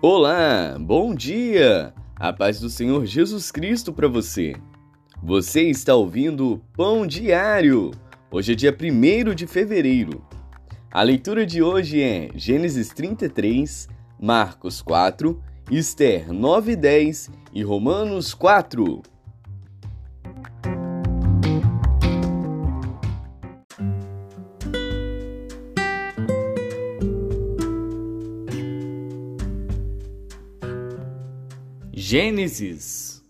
Olá, bom dia! A paz do Senhor Jesus Cristo para você. Você está ouvindo Pão Diário. Hoje é dia 1 de fevereiro. A leitura de hoje é Gênesis 33, Marcos 4, Esther 9 e 10 e Romanos 4. Gênesis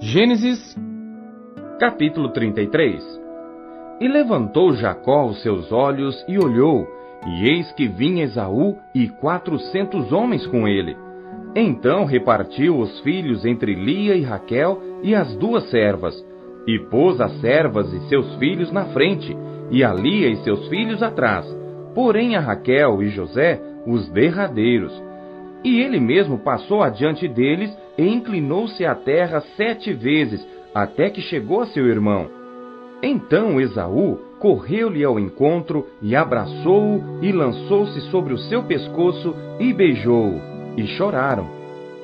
Gênesis, capítulo 33 E levantou Jacó os seus olhos e olhou, e eis que vinha Esaú e quatrocentos homens com ele. Então repartiu os filhos entre Lia e Raquel e as duas servas, e pôs as servas e seus filhos na frente, e a Lia e seus filhos atrás, porém a Raquel e José os derradeiros. E ele mesmo passou adiante deles e inclinou-se à terra sete vezes, até que chegou a seu irmão. Então Esaú correu-lhe ao encontro e abraçou-o e lançou-se sobre o seu pescoço e beijou-o, e choraram.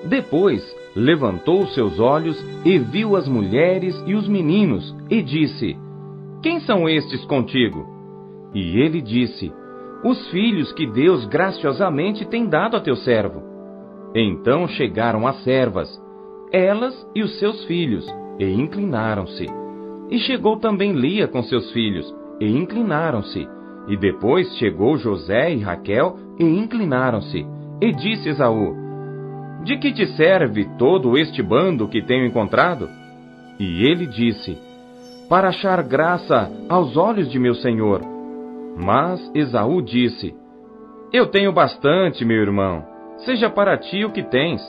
Depois levantou seus olhos e viu as mulheres e os meninos, e disse: Quem são estes contigo? E ele disse: Os filhos que Deus graciosamente tem dado a teu servo. Então chegaram as servas, elas e os seus filhos, e inclinaram-se. E chegou também Lia com seus filhos, e inclinaram-se. E depois chegou José e Raquel, e inclinaram-se. E disse Esaú: de que te serve todo este bando que tenho encontrado? E ele disse: Para achar graça aos olhos de meu senhor. Mas Esaú disse: Eu tenho bastante, meu irmão. Seja para ti o que tens.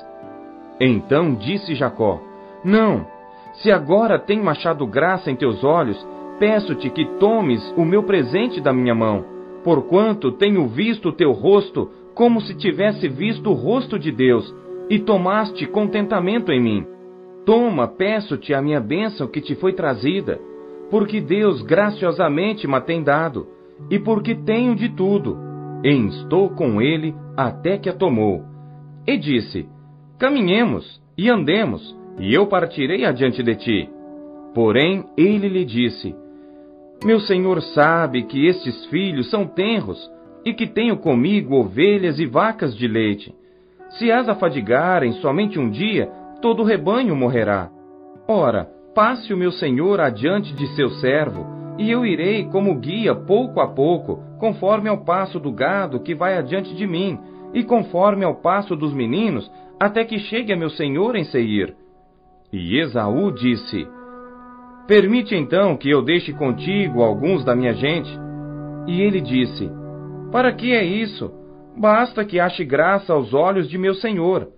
Então disse Jacó: Não, se agora tenho achado graça em teus olhos, peço-te que tomes o meu presente da minha mão, porquanto tenho visto o teu rosto como se tivesse visto o rosto de Deus e tomaste contentamento em mim. Toma, peço-te a minha bênção que te foi trazida, porque Deus graciosamente me tem dado, e porque tenho de tudo, e estou com ele até que a tomou. E disse: Caminhemos e andemos, e eu partirei adiante de ti. Porém, ele lhe disse: Meu senhor sabe que estes filhos são tenros, e que tenho comigo ovelhas e vacas de leite. Se as afadigarem somente um dia, todo o rebanho morrerá. Ora, passe o meu senhor adiante de seu servo, e eu irei como guia pouco a pouco, conforme ao passo do gado que vai adiante de mim, e conforme ao passo dos meninos, até que chegue a meu senhor em Seir. E Esaú disse: Permite então que eu deixe contigo alguns da minha gente. E ele disse: Para que é isso? Basta que ache graça aos olhos de meu senhor.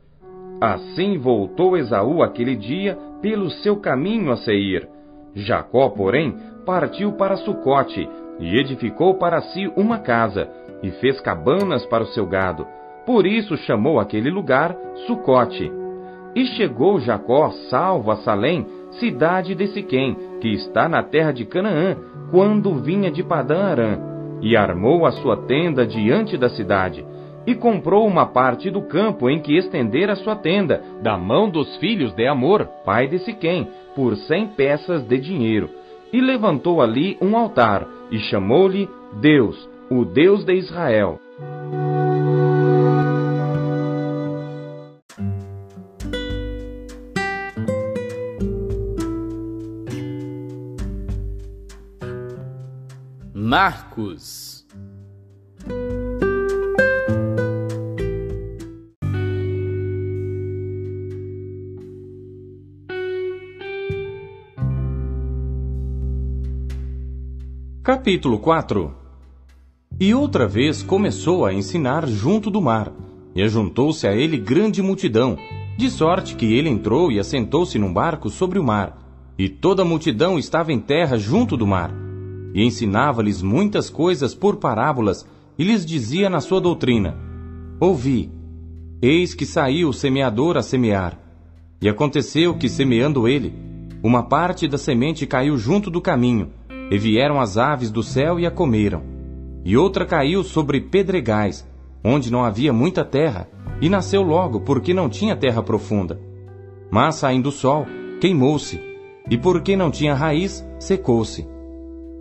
Assim voltou Esaú aquele dia pelo seu caminho a Seir. Jacó, porém, partiu para Sucote e edificou para si uma casa e fez cabanas para o seu gado. Por isso chamou aquele lugar Sucote. E chegou Jacó salvo a Salém, cidade de Siquém, que está na terra de Canaã, quando vinha de Padã Arã e armou a sua tenda diante da cidade, e comprou uma parte do campo em que estender a sua tenda, da mão dos filhos de Amor, pai de Siquém, por cem peças de dinheiro. E levantou ali um altar, e chamou-lhe Deus, o Deus de Israel. Marcos. Capítulo 4 E outra vez começou a ensinar junto do mar, e ajuntou-se a ele grande multidão, de sorte que ele entrou e assentou-se num barco sobre o mar, e toda a multidão estava em terra junto do mar e ensinava-lhes muitas coisas por parábolas, e lhes dizia na sua doutrina: Ouvi, eis que saiu o semeador a semear. E aconteceu que, semeando ele, uma parte da semente caiu junto do caminho, e vieram as aves do céu e a comeram. E outra caiu sobre pedregais, onde não havia muita terra, e nasceu logo, porque não tinha terra profunda. Mas saindo o sol, queimou-se, e porque não tinha raiz, secou-se.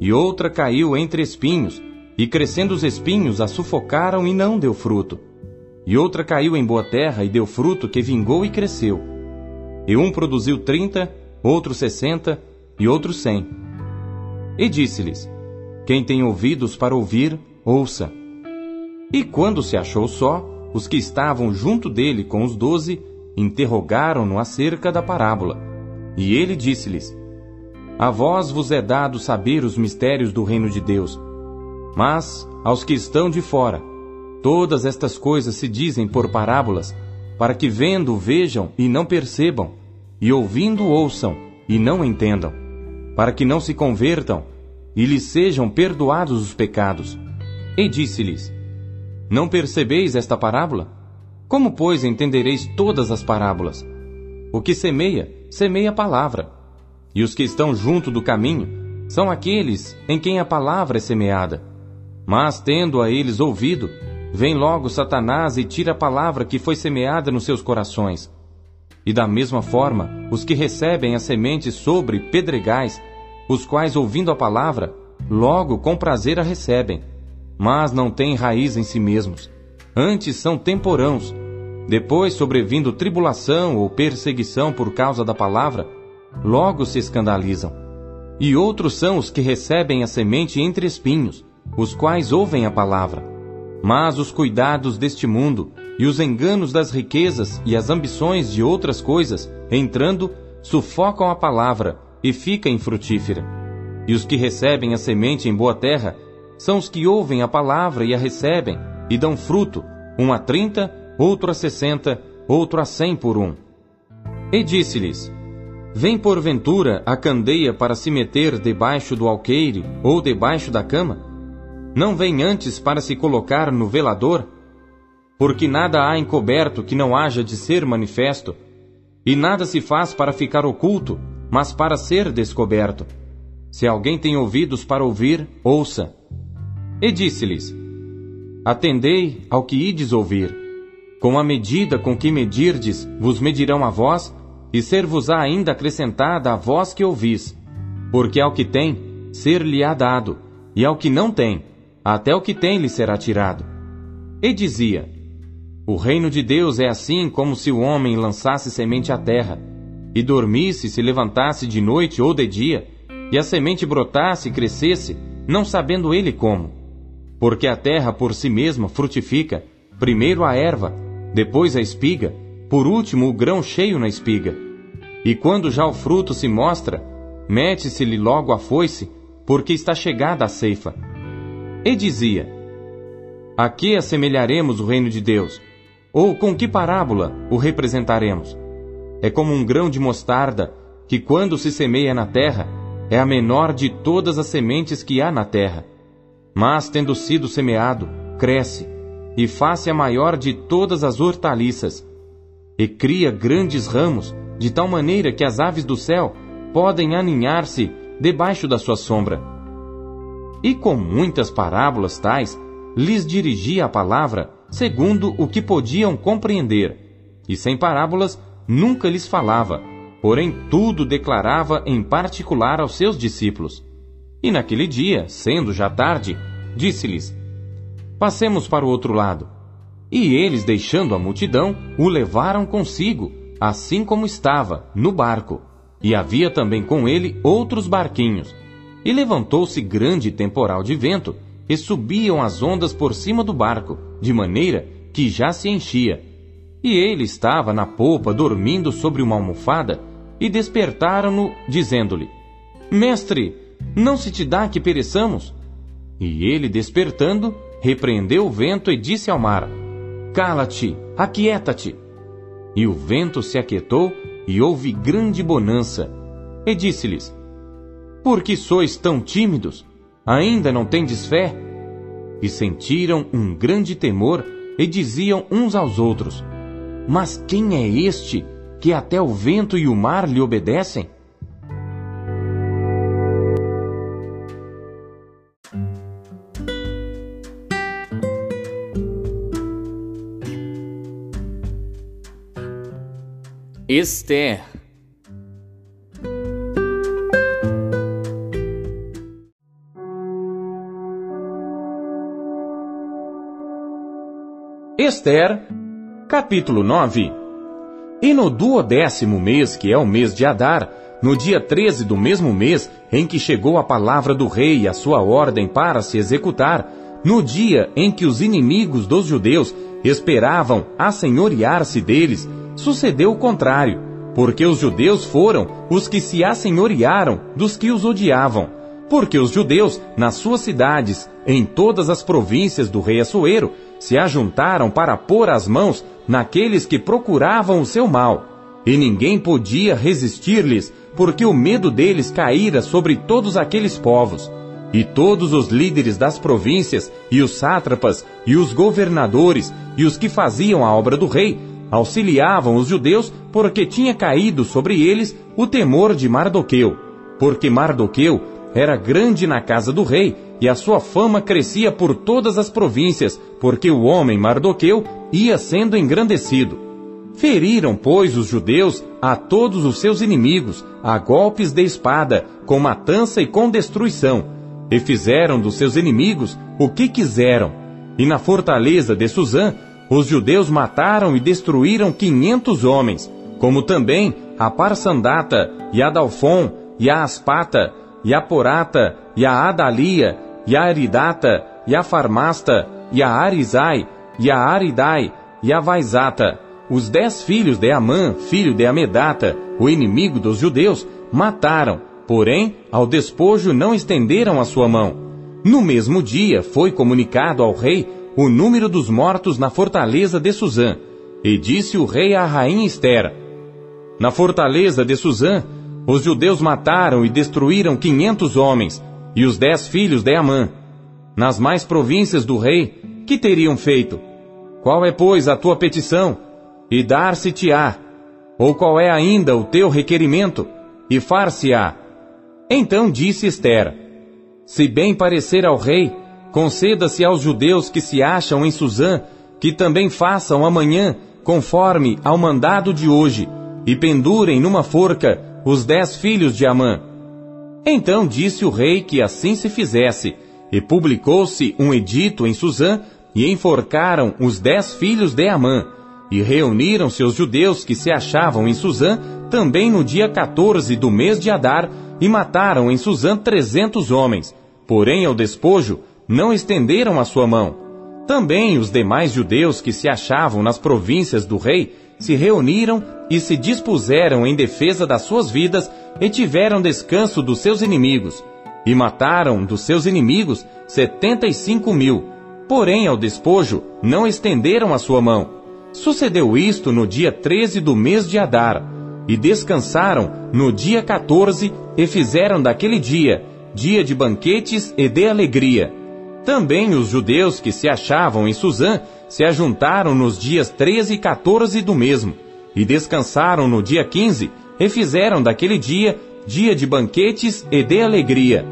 E outra caiu entre espinhos, e crescendo os espinhos a sufocaram e não deu fruto. E outra caiu em boa terra e deu fruto que vingou e cresceu. E um produziu trinta, outro sessenta e outro cem. E disse-lhes: Quem tem ouvidos para ouvir, ouça. E quando se achou só, os que estavam junto dele com os doze interrogaram-no acerca da parábola. E ele disse-lhes: A vós vos é dado saber os mistérios do reino de Deus mas, aos que estão de fora, todas estas coisas se dizem por parábolas, para que vendo vejam e não percebam, e ouvindo ouçam e não entendam, para que não se convertam e lhes sejam perdoados os pecados. E disse-lhes: Não percebeis esta parábola? Como, pois, entendereis todas as parábolas? O que semeia, semeia a palavra. E os que estão junto do caminho são aqueles em quem a palavra é semeada. Mas, tendo a eles ouvido, vem logo Satanás e tira a palavra que foi semeada nos seus corações. E da mesma forma, os que recebem a semente sobre pedregais, os quais, ouvindo a palavra, logo com prazer a recebem, mas não têm raiz em si mesmos. Antes são temporãos. Depois, sobrevindo tribulação ou perseguição por causa da palavra, logo se escandalizam. E outros são os que recebem a semente entre espinhos, os quais ouvem a palavra. Mas os cuidados deste mundo, e os enganos das riquezas e as ambições de outras coisas, entrando, sufocam a palavra e fica infrutífera. E os que recebem a semente em boa terra são os que ouvem a palavra e a recebem, e dão fruto, um a trinta, outro a sessenta, outro a cem por um. E disse-lhes: Vem porventura a candeia para se meter debaixo do alqueire ou debaixo da cama? Não vem antes para se colocar no velador? Porque nada há encoberto que não haja de ser manifesto, e nada se faz para ficar oculto, mas para ser descoberto. Se alguém tem ouvidos para ouvir, ouça. E disse-lhes: Atendei ao que ides ouvir. Com a medida com que medirdes, vos medirão a vós, e ser-vos-á ainda acrescentada a vós que ouvis. Porque ao que tem, ser-lhe-á dado, e ao que não tem, até o que tem lhe será tirado. E dizia: O reino de Deus é assim como se o homem lançasse semente à terra, e dormisse, se levantasse de noite ou de dia, e a semente brotasse e crescesse, não sabendo ele como. Porque a terra por si mesma frutifica, primeiro a erva, depois a espiga, por último o grão cheio na espiga. E quando já o fruto se mostra, mete-se-lhe logo a foice, porque está chegada a ceifa. E dizia: A que assemelharemos o reino de Deus? Ou com que parábola o representaremos? É como um grão de mostarda que, quando se semeia na terra, é a menor de todas as sementes que há na terra. Mas, tendo sido semeado, cresce e faz-se a maior de todas as hortaliças, e cria grandes ramos, de tal maneira que as aves do céu podem aninhar-se debaixo da sua sombra e com muitas parábolas tais, lhes dirigia a palavra segundo o que podiam compreender, e sem parábolas nunca lhes falava, porém tudo declarava em particular aos seus discípulos. E naquele dia, sendo já tarde, disse-lhes: Passemos para o outro lado. E eles, deixando a multidão, o levaram consigo, assim como estava, no barco. E havia também com ele outros barquinhos e levantou-se grande temporal de vento, e subiam as ondas por cima do barco, de maneira que já se enchia. E ele estava na polpa dormindo sobre uma almofada, e despertaram-no, dizendo-lhe: Mestre, não se te dá que pereçamos? E ele, despertando, repreendeu o vento e disse ao mar: Cala-te, aquieta-te. E o vento se aquietou, e houve grande bonança. E disse-lhes: por que sois tão tímidos? Ainda não tendes fé? E sentiram um grande temor e diziam uns aos outros: Mas quem é este que até o vento e o mar lhe obedecem? Esther. Esther, capítulo 9 E no duodécimo mês, que é o mês de Adar, no dia 13 do mesmo mês em que chegou a palavra do rei e a sua ordem para se executar, no dia em que os inimigos dos judeus esperavam assenhorear-se deles, sucedeu o contrário, porque os judeus foram os que se assenhorearam dos que os odiavam, porque os judeus, nas suas cidades, em todas as províncias do rei Assuero, se ajuntaram para pôr as mãos naqueles que procuravam o seu mal. E ninguém podia resistir-lhes, porque o medo deles caíra sobre todos aqueles povos. E todos os líderes das províncias, e os sátrapas, e os governadores, e os que faziam a obra do rei, auxiliavam os judeus, porque tinha caído sobre eles o temor de Mardoqueu. Porque Mardoqueu era grande na casa do rei, e a sua fama crescia por todas as províncias, porque o homem Mardoqueu ia sendo engrandecido. Feriram, pois, os judeus a todos os seus inimigos, a golpes de espada, com matança e com destruição, e fizeram dos seus inimigos o que quiseram. E na fortaleza de Suzã, os judeus mataram e destruíram quinhentos homens, como também a Parsandata, e a Dalfon, e a Aspata, e a Porata, e a Adalia, e a Aridata, e a Farmasta, e a Arizai, e a Aridai, e a Vaizata, os dez filhos de Amã, filho de Amedata, o inimigo dos judeus, mataram, porém, ao despojo não estenderam a sua mão. No mesmo dia foi comunicado ao rei o número dos mortos na fortaleza de Suzã, e disse o rei à rainha Esther: Na fortaleza de Suzã, os judeus mataram e destruíram quinhentos homens, e os dez filhos de Amã. Nas mais províncias do rei, que teriam feito? Qual é, pois, a tua petição? E dar-se-te-á. Ou qual é ainda o teu requerimento? E far-se-á. Então disse Esther: Se bem parecer ao rei, conceda-se aos judeus que se acham em Suzã, que também façam amanhã, conforme ao mandado de hoje, e pendurem numa forca os dez filhos de Amã. Então disse o rei que assim se fizesse, e publicou-se um edito em Suzã, e enforcaram os dez filhos de Amã, e reuniram-se os judeus que se achavam em Suzã, também no dia 14 do mês de Adar, e mataram em Suzã trezentos homens, porém ao despojo não estenderam a sua mão. Também os demais judeus que se achavam nas províncias do rei se reuniram e se dispuseram em defesa das suas vidas e tiveram descanso dos seus inimigos. E mataram dos seus inimigos setenta e cinco mil. Porém, ao despojo, não estenderam a sua mão. Sucedeu isto no dia treze do mês de Adar. E descansaram no dia 14 e fizeram daquele dia dia de banquetes e de alegria. Também os judeus que se achavam em Suzã se ajuntaram nos dias 13 e 14 do mesmo, e descansaram no dia 15, e fizeram daquele dia dia de banquetes e de alegria.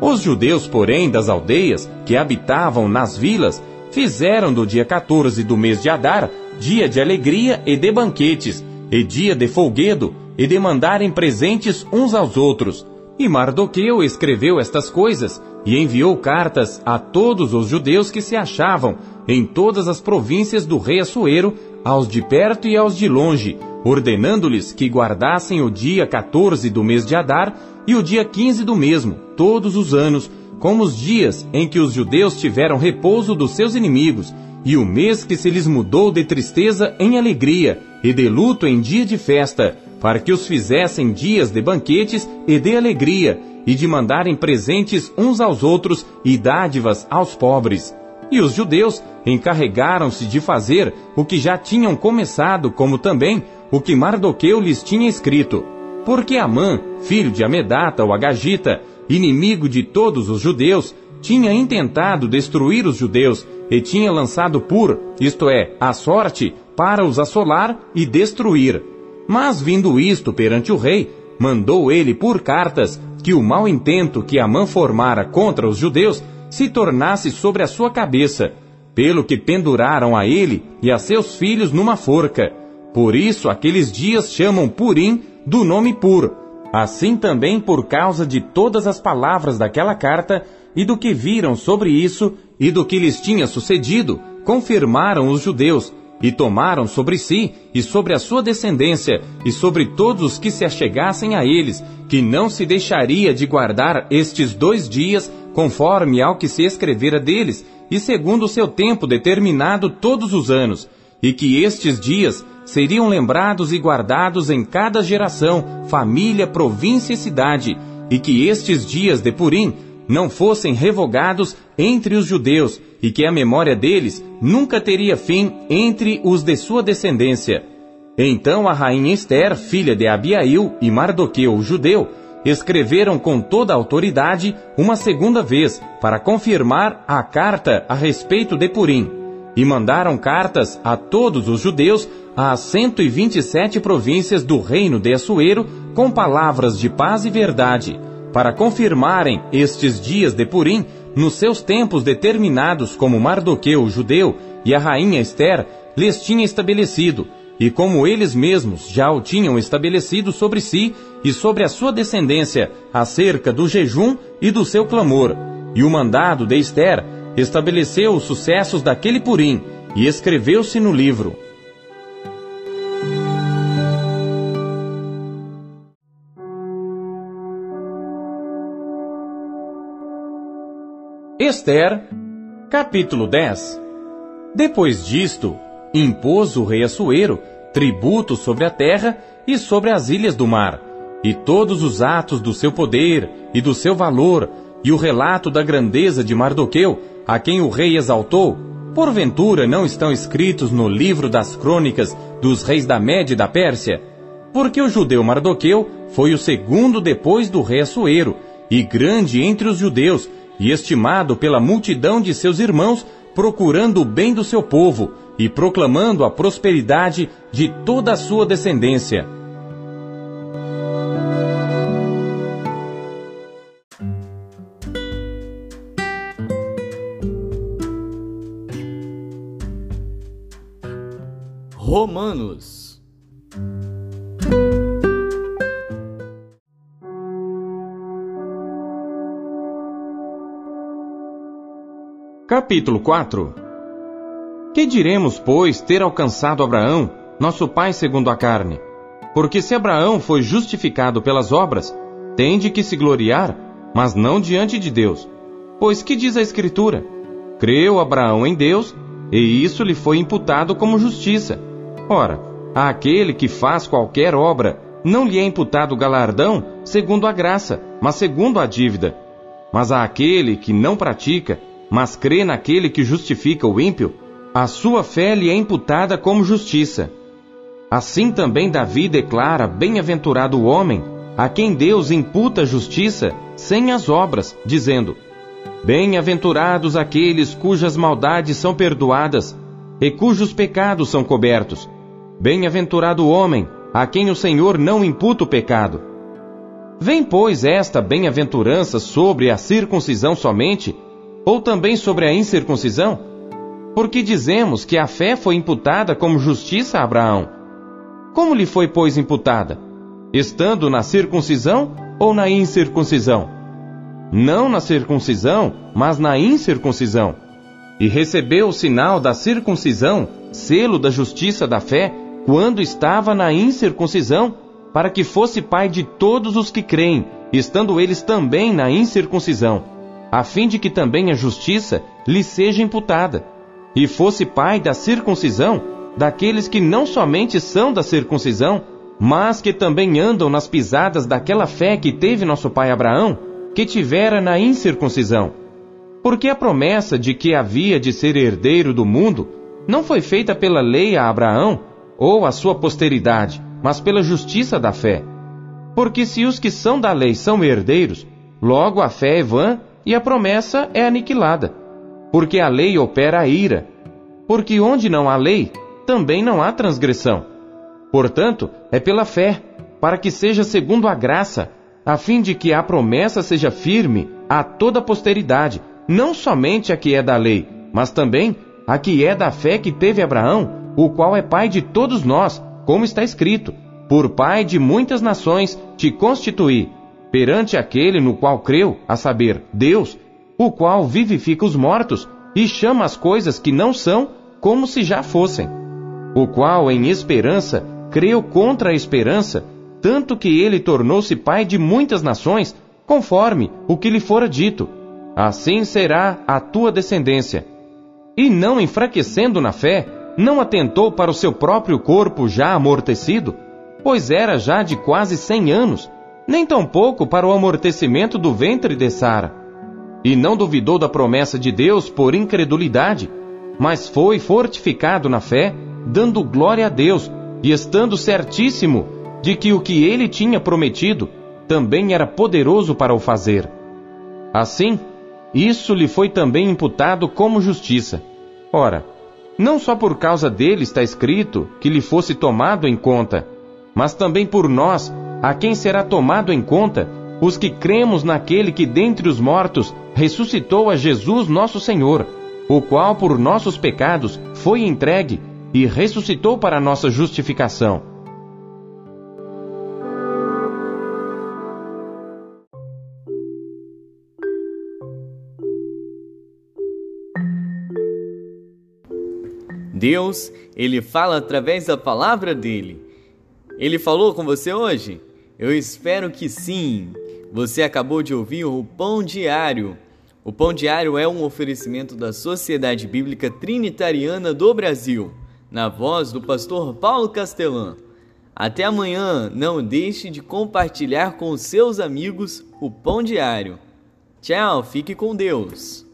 Os judeus, porém, das aldeias, que habitavam nas vilas, fizeram do dia 14 do mês de Adar dia de alegria e de banquetes, e dia de folguedo, e de mandarem presentes uns aos outros. E Mardoqueu escreveu estas coisas, e enviou cartas a todos os judeus que se achavam em todas as províncias do rei Assuero, aos de perto e aos de longe, ordenando-lhes que guardassem o dia 14 do mês de Adar e o dia 15 do mesmo, todos os anos, como os dias em que os judeus tiveram repouso dos seus inimigos, e o mês que se lhes mudou de tristeza em alegria, e de luto em dia de festa, para que os fizessem dias de banquetes e de alegria, e de mandarem presentes uns aos outros e dádivas aos pobres. E os judeus encarregaram-se de fazer o que já tinham começado, como também o que Mardoqueu lhes tinha escrito. Porque Amã, filho de Amedata ou Agagita, inimigo de todos os judeus, tinha intentado destruir os judeus e tinha lançado por, isto é, a sorte, para os assolar e destruir. Mas vindo isto perante o rei, mandou ele por cartas que o mau intento que Amã formara contra os judeus se tornasse sobre a sua cabeça, pelo que penduraram a ele e a seus filhos numa forca. Por isso aqueles dias chamam Purim do nome Pur. Assim também por causa de todas as palavras daquela carta e do que viram sobre isso e do que lhes tinha sucedido, confirmaram os judeus e tomaram sobre si e sobre a sua descendência e sobre todos os que se achegassem a eles, que não se deixaria de guardar estes dois dias conforme ao que se escrevera deles e segundo o seu tempo determinado todos os anos, e que estes dias seriam lembrados e guardados em cada geração, família, província e cidade, e que estes dias de Purim não fossem revogados entre os judeus, e que a memória deles nunca teria fim entre os de sua descendência. Então a rainha Esther, filha de Abiail e Mardoqueu, o judeu, escreveram com toda a autoridade uma segunda vez para confirmar a carta a respeito de Purim, e mandaram cartas a todos os judeus às 127 províncias do reino de Assuero com palavras de paz e verdade, para confirmarem estes dias de Purim nos seus tempos determinados como Mardoqueu, judeu, e a rainha Esther lhes tinha estabelecido, e como eles mesmos já o tinham estabelecido sobre si e sobre a sua descendência acerca do jejum e do seu clamor. E o mandado de Esther estabeleceu os sucessos daquele Purim e escreveu-se no livro. Esther, capítulo 10 Depois disto, impôs o rei Assuero tributo sobre a terra e sobre as ilhas do mar, e todos os atos do seu poder e do seu valor, e o relato da grandeza de Mardoqueu, a quem o rei exaltou, porventura não estão escritos no livro das crônicas dos reis da Média e da Pérsia? Porque o judeu Mardoqueu foi o segundo depois do rei Assuero, e grande entre os judeus, e estimado pela multidão de seus irmãos, procurando o bem do seu povo e proclamando a prosperidade de toda a sua descendência. Capítulo 4 Que diremos, pois, ter alcançado Abraão, nosso pai segundo a carne? Porque se Abraão foi justificado pelas obras, tem de que se gloriar, mas não diante de Deus. Pois que diz a Escritura? Creu Abraão em Deus, e isso lhe foi imputado como justiça. Ora, àquele que faz qualquer obra, não lhe é imputado galardão segundo a graça, mas segundo a dívida. Mas àquele que não pratica, mas crê naquele que justifica o ímpio, a sua fé lhe é imputada como justiça. Assim também Davi declara: Bem-aventurado o homem a quem Deus imputa justiça sem as obras, dizendo: Bem-aventurados aqueles cujas maldades são perdoadas e cujos pecados são cobertos. Bem-aventurado o homem a quem o Senhor não imputa o pecado. Vem, pois, esta bem-aventurança sobre a circuncisão somente ou também sobre a incircuncisão? Porque dizemos que a fé foi imputada como justiça a Abraão. Como lhe foi, pois, imputada? Estando na circuncisão ou na incircuncisão? Não na circuncisão, mas na incircuncisão. E recebeu o sinal da circuncisão, selo da justiça da fé, quando estava na incircuncisão, para que fosse pai de todos os que creem, estando eles também na incircuncisão a fim de que também a justiça lhe seja imputada, e fosse pai da circuncisão daqueles que não somente são da circuncisão, mas que também andam nas pisadas daquela fé que teve nosso pai Abraão, que tivera na incircuncisão. Porque a promessa de que havia de ser herdeiro do mundo não foi feita pela lei a Abraão ou a sua posteridade, mas pela justiça da fé. Porque se os que são da lei são herdeiros, logo a fé é vã e a promessa é aniquilada. Porque a lei opera a ira. Porque onde não há lei, também não há transgressão. Portanto, é pela fé, para que seja segundo a graça, a fim de que a promessa seja firme a toda a posteridade, não somente a que é da lei, mas também a que é da fé que teve Abraão, o qual é pai de todos nós, como está escrito: Por pai de muitas nações te constituí, perante aquele no qual creu, a saber, Deus, o qual vivifica os mortos e chama as coisas que não são como se já fossem. O qual, em esperança, creu contra a esperança, tanto que ele tornou-se pai de muitas nações, conforme o que lhe fora dito: Assim será a tua descendência. E não enfraquecendo na fé, não atentou para o seu próprio corpo já amortecido, pois era já de quase cem anos, nem tampouco para o amortecimento do ventre de Sara. E não duvidou da promessa de Deus por incredulidade, mas foi fortificado na fé, dando glória a Deus e estando certíssimo de que o que ele tinha prometido também era poderoso para o fazer. Assim, isso lhe foi também imputado como justiça. Ora, não só por causa dele está escrito que lhe fosse tomado em conta, mas também por nós, a quem será tomado em conta, os que cremos naquele que dentre os mortos ressuscitou a Jesus nosso Senhor, o qual por nossos pecados foi entregue e ressuscitou para nossa justificação. Deus, ele fala através da palavra dele. Ele falou com você hoje? Eu espero que sim. Você acabou de ouvir o Pão Diário. O Pão Diário é um oferecimento da Sociedade Bíblica Trinitariana do Brasil, na voz do pastor Paulo Castelã. Até amanhã, não deixe de compartilhar com seus amigos o Pão Diário. Tchau, fique com Deus.